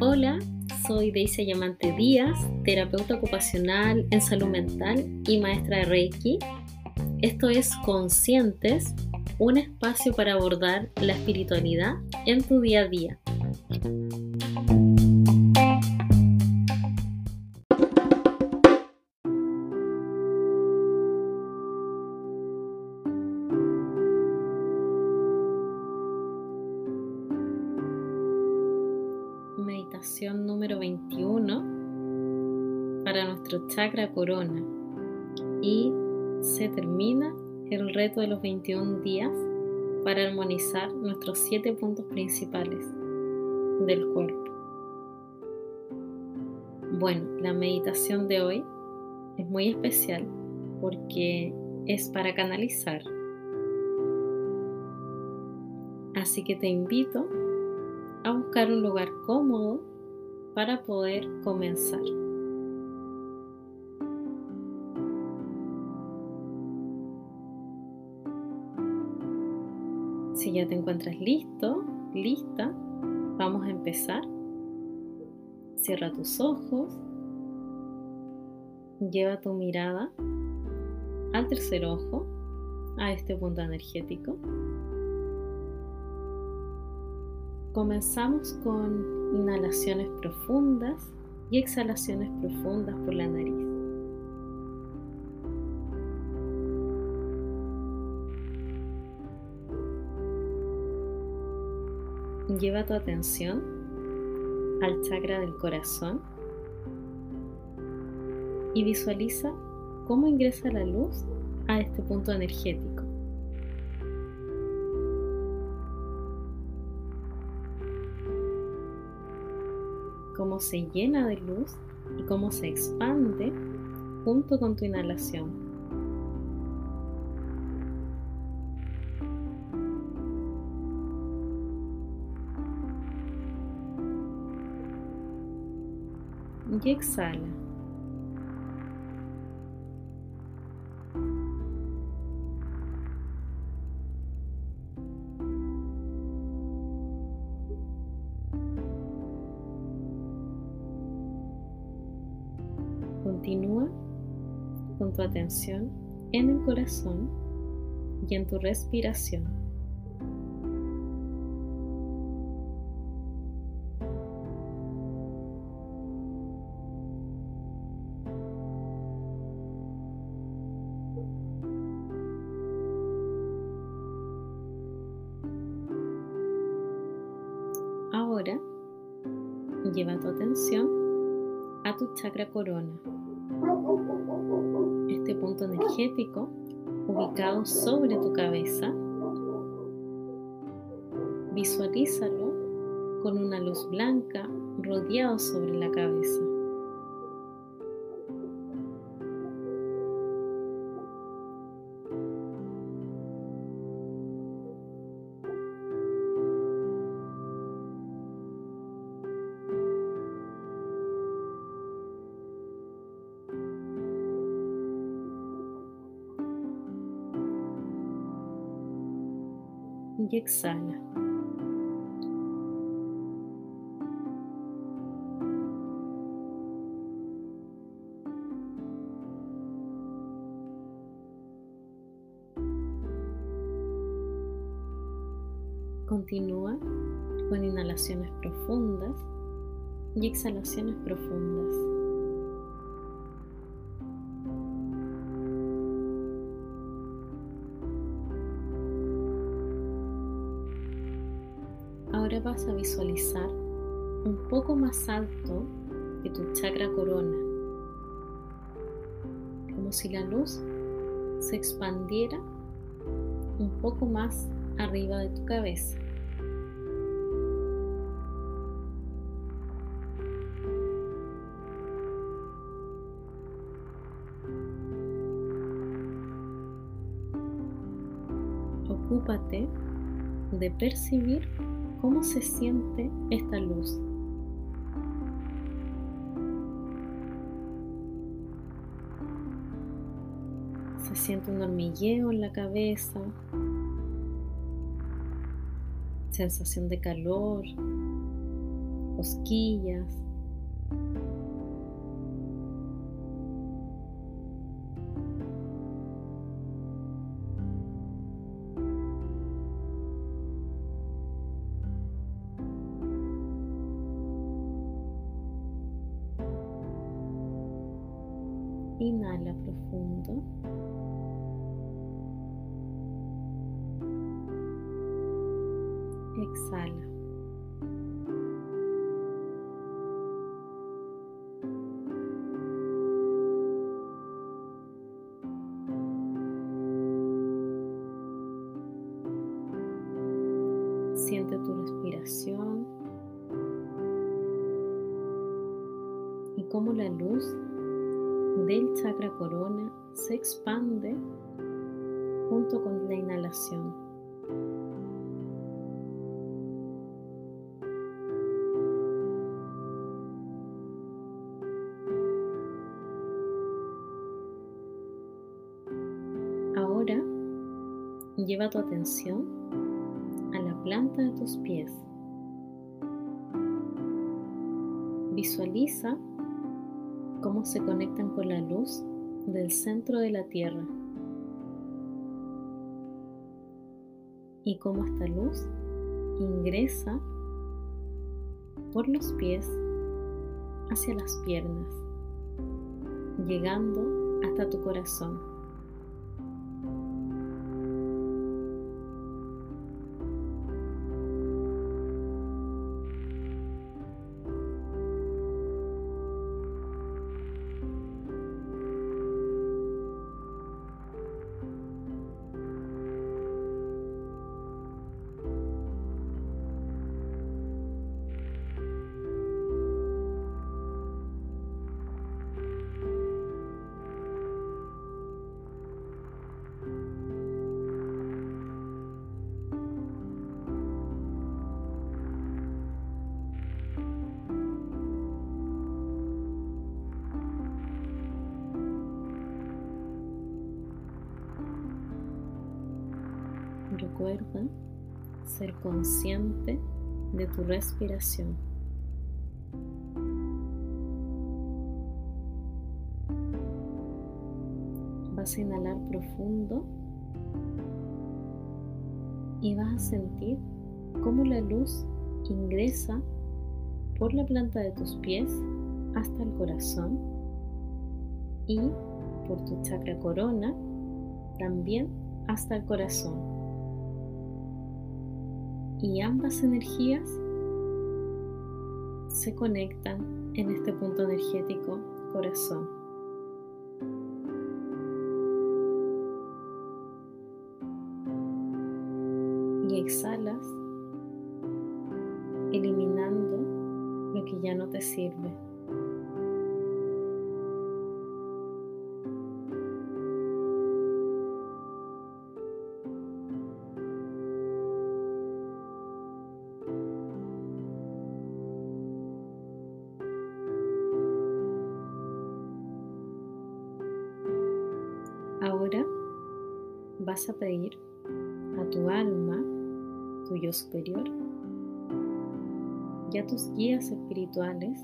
Hola, soy Deise Llamante Díaz, terapeuta ocupacional en salud mental y maestra de Reiki. Esto es Conscientes, un espacio para abordar la espiritualidad en tu día a día. Chakra corona y se termina el reto de los 21 días para armonizar nuestros siete puntos principales del cuerpo. Bueno, la meditación de hoy es muy especial porque es para canalizar. Así que te invito a buscar un lugar cómodo para poder comenzar. Ya te encuentras listo, lista, vamos a empezar. Cierra tus ojos. Lleva tu mirada al tercer ojo, a este punto energético. Comenzamos con inhalaciones profundas y exhalaciones profundas por la nariz. Lleva tu atención al chakra del corazón y visualiza cómo ingresa la luz a este punto energético. Cómo se llena de luz y cómo se expande junto con tu inhalación. Y exhala. Continúa con tu atención en el corazón y en tu respiración. Lleva tu atención a tu chakra corona, este punto energético ubicado sobre tu cabeza. Visualízalo con una luz blanca rodeado sobre la cabeza. Y exhala. Continúa con inhalaciones profundas y exhalaciones profundas. Vas a visualizar un poco más alto que tu chakra corona, como si la luz se expandiera un poco más arriba de tu cabeza. Ocúpate de percibir cómo se siente esta luz. Se siente un hormigueo en la cabeza. sensación de calor, cosquillas. Inhala profundo. Exhala. Siente tu respiración y cómo la luz del chakra corona se expande junto con la inhalación. Ahora lleva tu atención a la planta de tus pies. Visualiza cómo se conectan con la luz del centro de la Tierra y cómo esta luz ingresa por los pies hacia las piernas, llegando hasta tu corazón. Recuerda ser consciente de tu respiración. Vas a inhalar profundo y vas a sentir cómo la luz ingresa por la planta de tus pies hasta el corazón y por tu chakra corona también hasta el corazón y ambas energías se conectan en este punto energético corazón. Y exhalas eliminando lo que ya no te sirve. Vas a pedir a tu alma, tu yo superior, y a tus guías espirituales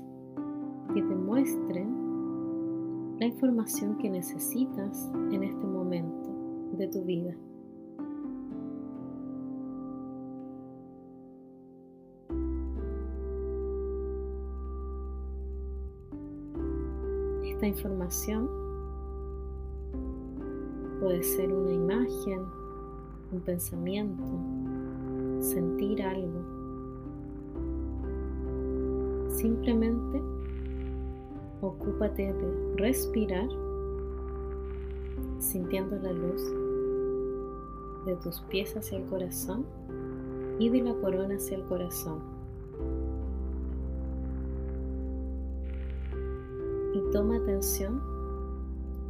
que te muestren la información que necesitas en este momento de tu vida. Esta información Puede ser una imagen, un pensamiento, sentir algo. Simplemente ocúpate de respirar sintiendo la luz de tus pies hacia el corazón y de la corona hacia el corazón. Y toma atención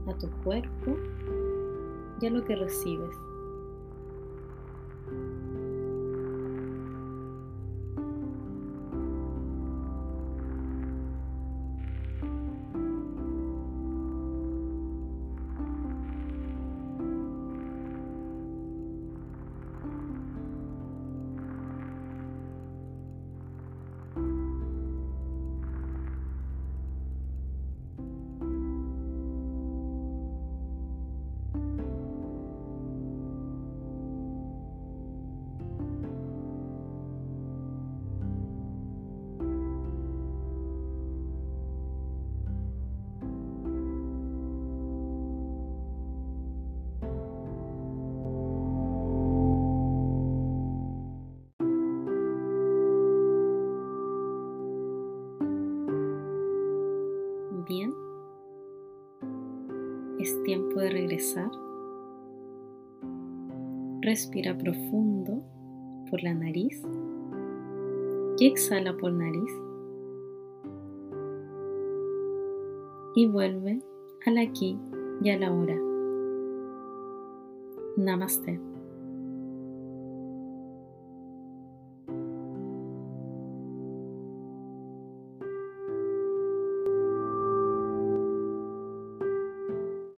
a tu cuerpo ya lo que recibes. Es tiempo de regresar. Respira profundo por la nariz y exhala por nariz. Y vuelve al aquí y a la hora. Namaste.